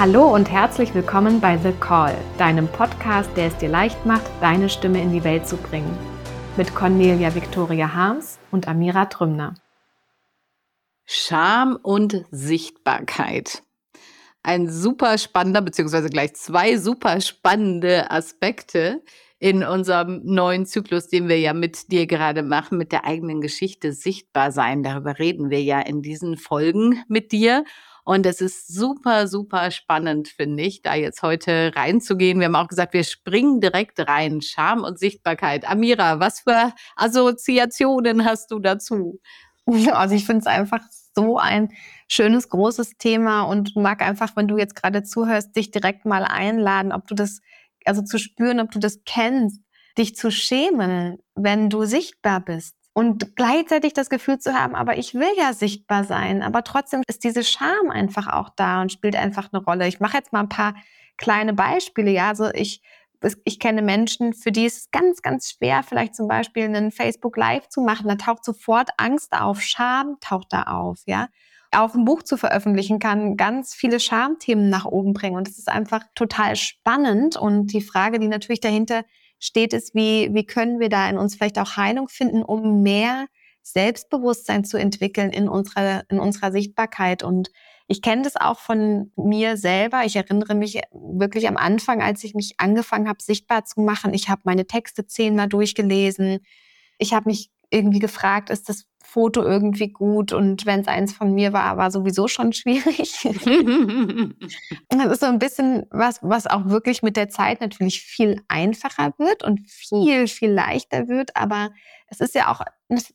Hallo und herzlich willkommen bei The Call, deinem Podcast, der es dir leicht macht, deine Stimme in die Welt zu bringen. Mit Cornelia Victoria Harms und Amira Trümner. Scham und Sichtbarkeit. Ein super spannender, beziehungsweise gleich zwei super spannende Aspekte in unserem neuen Zyklus, den wir ja mit dir gerade machen, mit der eigenen Geschichte sichtbar sein. Darüber reden wir ja in diesen Folgen mit dir. Und es ist super, super spannend, finde ich, da jetzt heute reinzugehen. Wir haben auch gesagt, wir springen direkt rein. Scham und Sichtbarkeit. Amira, was für Assoziationen hast du dazu? Also ich finde es einfach so ein schönes, großes Thema und mag einfach, wenn du jetzt gerade zuhörst, dich direkt mal einladen, ob du das, also zu spüren, ob du das kennst, dich zu schämen, wenn du sichtbar bist und gleichzeitig das Gefühl zu haben, aber ich will ja sichtbar sein, aber trotzdem ist diese Scham einfach auch da und spielt einfach eine Rolle. Ich mache jetzt mal ein paar kleine Beispiele. Ja, also ich ich kenne Menschen, für die es ganz, ganz schwer, vielleicht zum Beispiel einen Facebook Live zu machen. Da taucht sofort Angst auf, Scham taucht da auf, ja. Auch ein Buch zu veröffentlichen kann ganz viele Schamthemen nach oben bringen. Und es ist einfach total spannend. Und die Frage, die natürlich dahinter steht es, wie, wie können wir da in uns vielleicht auch Heilung finden, um mehr Selbstbewusstsein zu entwickeln in unserer, in unserer Sichtbarkeit. Und ich kenne das auch von mir selber. Ich erinnere mich wirklich am Anfang, als ich mich angefangen habe, sichtbar zu machen. Ich habe meine Texte zehnmal durchgelesen. Ich habe mich irgendwie gefragt, ist das Foto irgendwie gut und wenn es eins von mir war, war sowieso schon schwierig. das ist so ein bisschen was, was auch wirklich mit der Zeit natürlich viel einfacher wird und viel, viel leichter wird. Aber es ist ja auch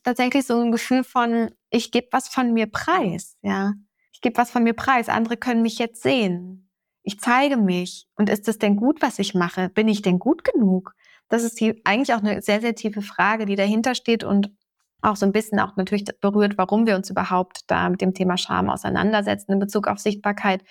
tatsächlich so ein Gefühl von, ich gebe was von mir preis, ja. Ich gebe was von mir preis. Andere können mich jetzt sehen. Ich zeige mich. Und ist es denn gut, was ich mache? Bin ich denn gut genug? Das ist die, eigentlich auch eine sehr, sehr tiefe Frage, die dahinter steht und auch so ein bisschen auch natürlich berührt, warum wir uns überhaupt da mit dem Thema Scham auseinandersetzen in Bezug auf Sichtbarkeit,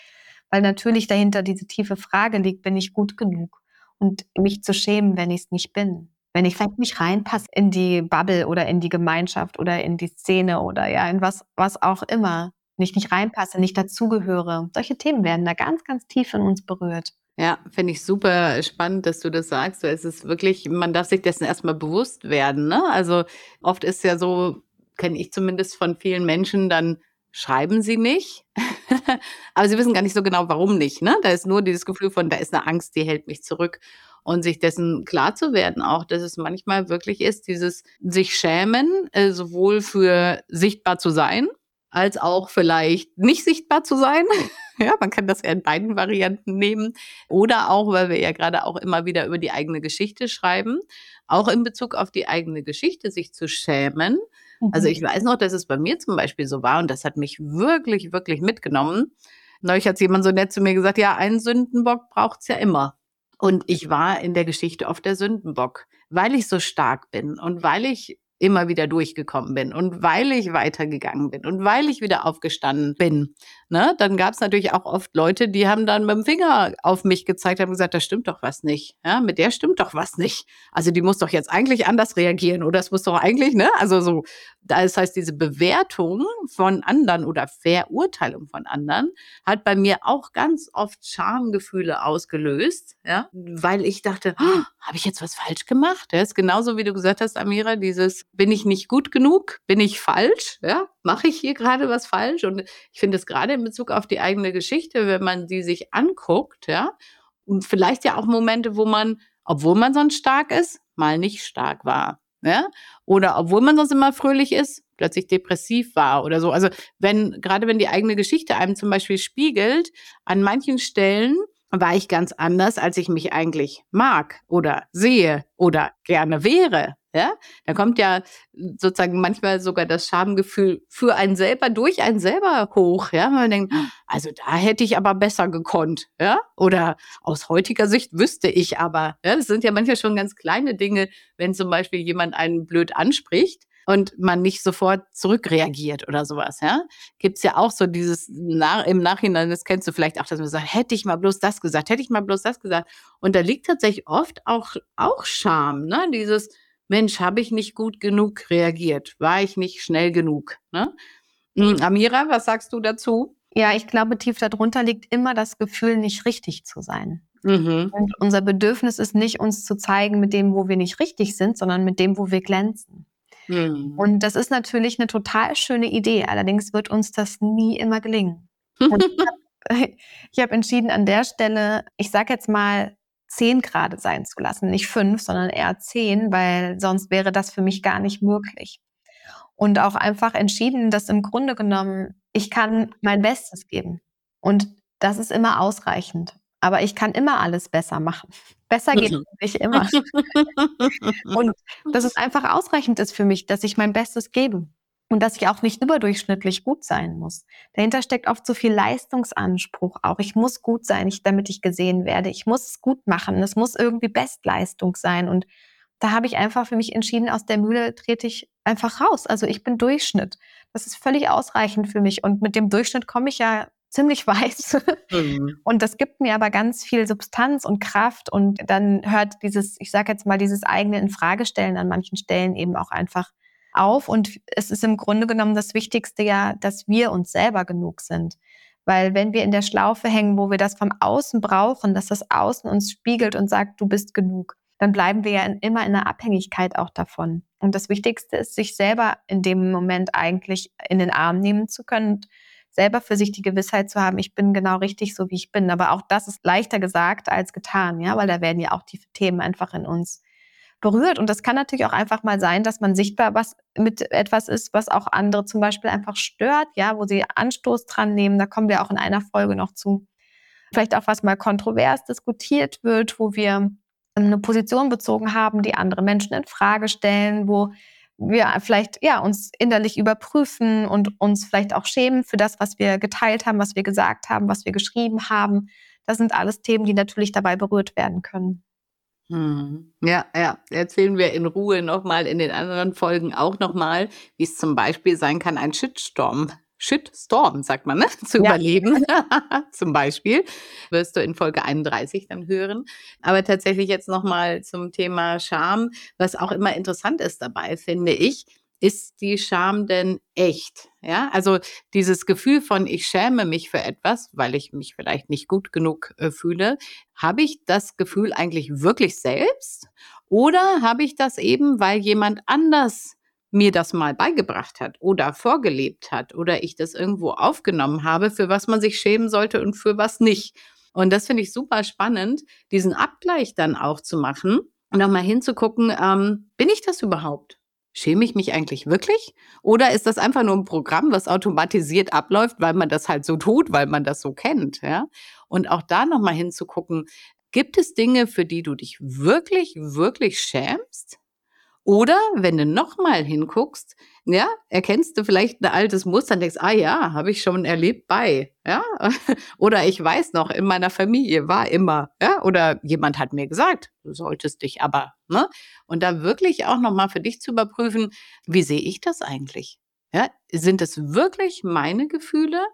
weil natürlich dahinter diese tiefe Frage liegt, bin ich gut genug? Und mich zu schämen, wenn ich es nicht bin. Wenn ich vielleicht nicht reinpasse in die Bubble oder in die Gemeinschaft oder in die Szene oder ja, in was, was auch immer. Nicht nicht reinpasse, nicht dazugehöre. Solche Themen werden da ganz, ganz tief in uns berührt. Ja, finde ich super spannend, dass du das sagst. Es ist wirklich, man darf sich dessen erstmal bewusst werden. Ne? Also oft ist ja so, kenne ich zumindest von vielen Menschen, dann schreiben sie nicht, aber sie wissen gar nicht so genau, warum nicht. Ne? Da ist nur dieses Gefühl von, da ist eine Angst, die hält mich zurück. Und sich dessen klar zu werden, auch dass es manchmal wirklich ist, dieses sich schämen, äh, sowohl für sichtbar zu sein, als auch vielleicht nicht sichtbar zu sein. ja, man kann das ja in beiden Varianten nehmen. Oder auch, weil wir ja gerade auch immer wieder über die eigene Geschichte schreiben, auch in Bezug auf die eigene Geschichte sich zu schämen. Also ich mhm. weiß noch, dass es bei mir zum Beispiel so war und das hat mich wirklich, wirklich mitgenommen. Neulich hat jemand so nett zu mir gesagt, ja, einen Sündenbock braucht's ja immer. Und ich war in der Geschichte oft der Sündenbock, weil ich so stark bin und weil ich immer wieder durchgekommen bin und weil ich weitergegangen bin und weil ich wieder aufgestanden bin, ne, dann gab es natürlich auch oft Leute, die haben dann mit dem Finger auf mich gezeigt, haben gesagt, da stimmt doch was nicht, ja, mit der stimmt doch was nicht. Also die muss doch jetzt eigentlich anders reagieren oder es muss doch eigentlich, ne, also so, das heißt, diese Bewertung von anderen oder Verurteilung von anderen hat bei mir auch ganz oft Schamgefühle ausgelöst, ja, weil ich dachte, oh, habe ich jetzt was falsch gemacht? Das ist genauso wie du gesagt hast, Amira, dieses bin ich nicht gut genug? Bin ich falsch? Ja, mache ich hier gerade was falsch? Und ich finde es gerade in Bezug auf die eigene Geschichte, wenn man die sich anguckt, ja, und vielleicht ja auch Momente, wo man, obwohl man sonst stark ist, mal nicht stark war. Ja? Oder obwohl man sonst immer fröhlich ist, plötzlich depressiv war oder so. Also wenn, gerade wenn die eigene Geschichte einem zum Beispiel spiegelt, an manchen Stellen war ich ganz anders, als ich mich eigentlich mag oder sehe oder gerne wäre. Ja, da kommt ja sozusagen manchmal sogar das Schamgefühl für einen selber durch einen selber hoch. Ja, man denkt, also da hätte ich aber besser gekonnt. Ja, oder aus heutiger Sicht wüsste ich aber. Ja, das sind ja manchmal schon ganz kleine Dinge, wenn zum Beispiel jemand einen blöd anspricht und man nicht sofort zurückreagiert oder sowas, ja. Gibt's ja auch so dieses nach, im Nachhinein, das kennst du vielleicht auch, dass man sagt, hätte ich mal bloß das gesagt, hätte ich mal bloß das gesagt. Und da liegt tatsächlich oft auch, auch Scham, ne? Dieses, Mensch, habe ich nicht gut genug reagiert? War ich nicht schnell genug? Ne? Hm, Amira, was sagst du dazu? Ja, ich glaube, tief darunter liegt immer das Gefühl, nicht richtig zu sein. Mhm. Und unser Bedürfnis ist nicht, uns zu zeigen mit dem, wo wir nicht richtig sind, sondern mit dem, wo wir glänzen. Mhm. Und das ist natürlich eine total schöne Idee. Allerdings wird uns das nie immer gelingen. Und ich habe hab entschieden, an der Stelle, ich sage jetzt mal, zehn Grad sein zu lassen. Nicht fünf, sondern eher zehn, weil sonst wäre das für mich gar nicht möglich. Und auch einfach entschieden, dass im Grunde genommen ich kann mein Bestes geben. Und das ist immer ausreichend. Aber ich kann immer alles besser machen. Besser geht es nicht immer. und dass es einfach ausreichend ist für mich, dass ich mein Bestes gebe. Und dass ich auch nicht überdurchschnittlich gut sein muss. Dahinter steckt oft so viel Leistungsanspruch auch. Ich muss gut sein, damit ich gesehen werde. Ich muss es gut machen. Es muss irgendwie Bestleistung sein. Und da habe ich einfach für mich entschieden, aus der Mühle trete ich einfach raus. Also ich bin Durchschnitt. Das ist völlig ausreichend für mich. Und mit dem Durchschnitt komme ich ja ziemlich weiß. Mhm. Und das gibt mir aber ganz viel Substanz und Kraft. Und dann hört dieses, ich sage jetzt mal, dieses eigene Infragestellen an manchen Stellen eben auch einfach auf. Und es ist im Grunde genommen das Wichtigste ja, dass wir uns selber genug sind. Weil wenn wir in der Schlaufe hängen, wo wir das vom Außen brauchen, dass das Außen uns spiegelt und sagt, du bist genug, dann bleiben wir ja in, immer in einer Abhängigkeit auch davon. Und das Wichtigste ist, sich selber in dem Moment eigentlich in den Arm nehmen zu können und selber für sich die Gewissheit zu haben, ich bin genau richtig so, wie ich bin. Aber auch das ist leichter gesagt als getan, ja, weil da werden ja auch die Themen einfach in uns berührt. Und das kann natürlich auch einfach mal sein, dass man sichtbar was mit etwas ist, was auch andere zum Beispiel einfach stört, ja, wo sie Anstoß dran nehmen. Da kommen wir auch in einer Folge noch zu. Vielleicht auch was mal kontrovers diskutiert wird, wo wir eine Position bezogen haben, die andere Menschen in Frage stellen, wo wir vielleicht ja uns innerlich überprüfen und uns vielleicht auch schämen für das, was wir geteilt haben, was wir gesagt haben, was wir geschrieben haben. Das sind alles Themen, die natürlich dabei berührt werden können. Hm. Ja, ja, erzählen wir in Ruhe nochmal in den anderen Folgen auch nochmal, wie es zum Beispiel sein kann, ein Shitstorm Shitstorm, sagt man, ne? zu ja. überleben, zum Beispiel, wirst du in Folge 31 dann hören. Aber tatsächlich jetzt nochmal zum Thema Scham, was auch immer interessant ist dabei, finde ich, ist die Scham denn echt? Ja, also dieses Gefühl von ich schäme mich für etwas, weil ich mich vielleicht nicht gut genug äh, fühle, habe ich das Gefühl eigentlich wirklich selbst? Oder habe ich das eben, weil jemand anders mir das mal beigebracht hat oder vorgelebt hat oder ich das irgendwo aufgenommen habe, für was man sich schämen sollte und für was nicht. Und das finde ich super spannend, diesen Abgleich dann auch zu machen und nochmal hinzugucken, ähm, bin ich das überhaupt? Schäme ich mich eigentlich wirklich? Oder ist das einfach nur ein Programm, was automatisiert abläuft, weil man das halt so tut, weil man das so kennt? Ja? Und auch da nochmal hinzugucken, gibt es Dinge, für die du dich wirklich, wirklich schämst? Oder wenn du nochmal hinguckst, ja, erkennst du vielleicht ein altes Muster und denkst, ah ja, habe ich schon erlebt bei, ja. Oder ich weiß noch, in meiner Familie war immer, ja, oder jemand hat mir gesagt, du solltest dich aber, ne? Und da wirklich auch nochmal für dich zu überprüfen, wie sehe ich das eigentlich? Ja, sind es wirklich meine Gefühle?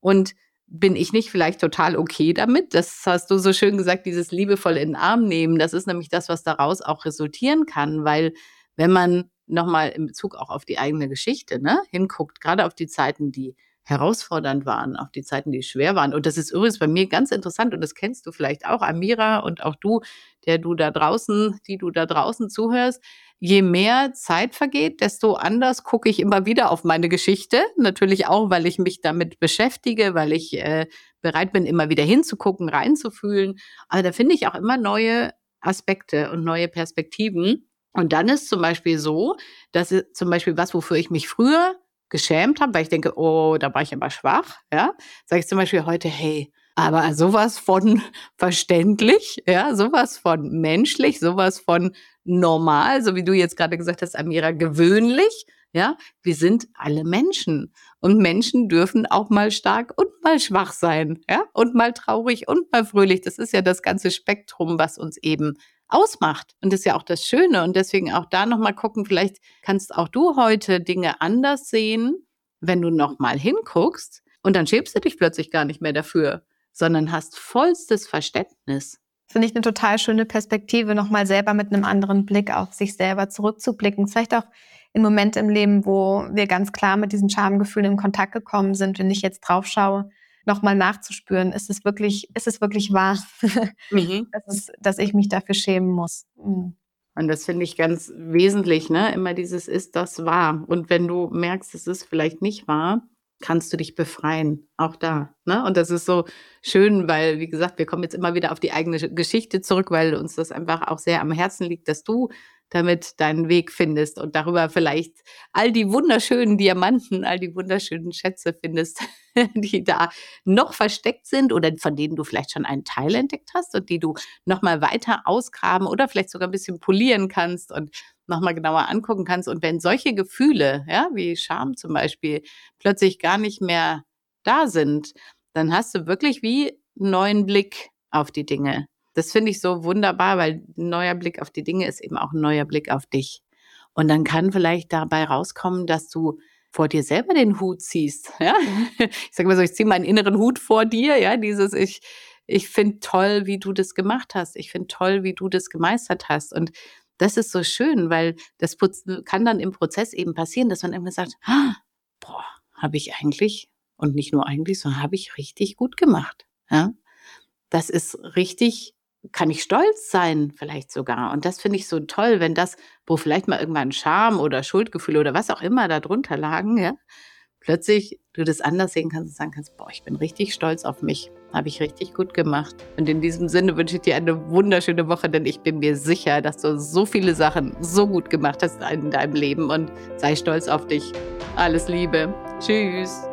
Und bin ich nicht vielleicht total okay damit? Das hast du so schön gesagt, dieses liebevoll in den Arm nehmen. Das ist nämlich das, was daraus auch resultieren kann, weil wenn man nochmal in Bezug auch auf die eigene Geschichte ne, hinguckt, gerade auf die Zeiten, die herausfordernd waren, auf die Zeiten, die schwer waren. Und das ist übrigens bei mir ganz interessant und das kennst du vielleicht auch, Amira und auch du, der du da draußen, die du da draußen zuhörst. Je mehr Zeit vergeht, desto anders gucke ich immer wieder auf meine Geschichte. Natürlich auch, weil ich mich damit beschäftige, weil ich äh, bereit bin, immer wieder hinzugucken, reinzufühlen. Aber da finde ich auch immer neue Aspekte und neue Perspektiven. Und dann ist zum Beispiel so, dass zum Beispiel was, wofür ich mich früher geschämt habe, weil ich denke, oh, da war ich aber schwach, ja, sage ich zum Beispiel heute, hey, aber sowas von verständlich, ja, sowas von menschlich, sowas von normal, so wie du jetzt gerade gesagt hast, Amira, gewöhnlich, ja, wir sind alle Menschen und Menschen dürfen auch mal stark und mal schwach sein, ja, und mal traurig und mal fröhlich. Das ist ja das ganze Spektrum, was uns eben ausmacht. Und das ist ja auch das Schöne. Und deswegen auch da nochmal gucken, vielleicht kannst auch du heute Dinge anders sehen, wenn du nochmal hinguckst. Und dann schäbst du dich plötzlich gar nicht mehr dafür, sondern hast vollstes Verständnis. Finde ich eine total schöne Perspektive, nochmal selber mit einem anderen Blick auf sich selber zurückzublicken. Vielleicht auch in Momente im Leben, wo wir ganz klar mit diesen Schamgefühlen in Kontakt gekommen sind, wenn ich jetzt drauf schaue, nochmal nachzuspüren, ist es wirklich, ist es wirklich wahr, mhm. dass, es, dass ich mich dafür schämen muss. Mhm. Und das finde ich ganz wesentlich, ne? Immer dieses ist das wahr. Und wenn du merkst, es ist vielleicht nicht wahr, kannst du dich befreien, auch da. Ne? Und das ist so schön, weil, wie gesagt, wir kommen jetzt immer wieder auf die eigene Geschichte zurück, weil uns das einfach auch sehr am Herzen liegt, dass du damit deinen Weg findest und darüber vielleicht all die wunderschönen Diamanten, all die wunderschönen Schätze findest, die da noch versteckt sind oder von denen du vielleicht schon einen Teil entdeckt hast und die du nochmal weiter ausgraben oder vielleicht sogar ein bisschen polieren kannst und nochmal genauer angucken kannst. Und wenn solche Gefühle, ja, wie Scham zum Beispiel, plötzlich gar nicht mehr da sind, dann hast du wirklich wie einen neuen Blick auf die Dinge. Das finde ich so wunderbar, weil ein neuer Blick auf die Dinge ist eben auch ein neuer Blick auf dich. Und dann kann vielleicht dabei rauskommen, dass du vor dir selber den Hut ziehst. Ja? Mhm. Ich sage mal so, ich ziehe meinen inneren Hut vor dir, ja, dieses ich, ich finde toll, wie du das gemacht hast. Ich finde toll, wie du das gemeistert hast. Und das ist so schön, weil das kann dann im Prozess eben passieren, dass man immer sagt, ah, boah, habe ich eigentlich, und nicht nur eigentlich, sondern habe ich richtig gut gemacht. Ja? Das ist richtig kann ich stolz sein, vielleicht sogar. Und das finde ich so toll, wenn das, wo vielleicht mal irgendwann Scham oder Schuldgefühle oder was auch immer da drunter lagen, ja, plötzlich du das anders sehen kannst und sagen kannst, boah, ich bin richtig stolz auf mich. Habe ich richtig gut gemacht. Und in diesem Sinne wünsche ich dir eine wunderschöne Woche, denn ich bin mir sicher, dass du so viele Sachen so gut gemacht hast in deinem Leben und sei stolz auf dich. Alles Liebe. Tschüss.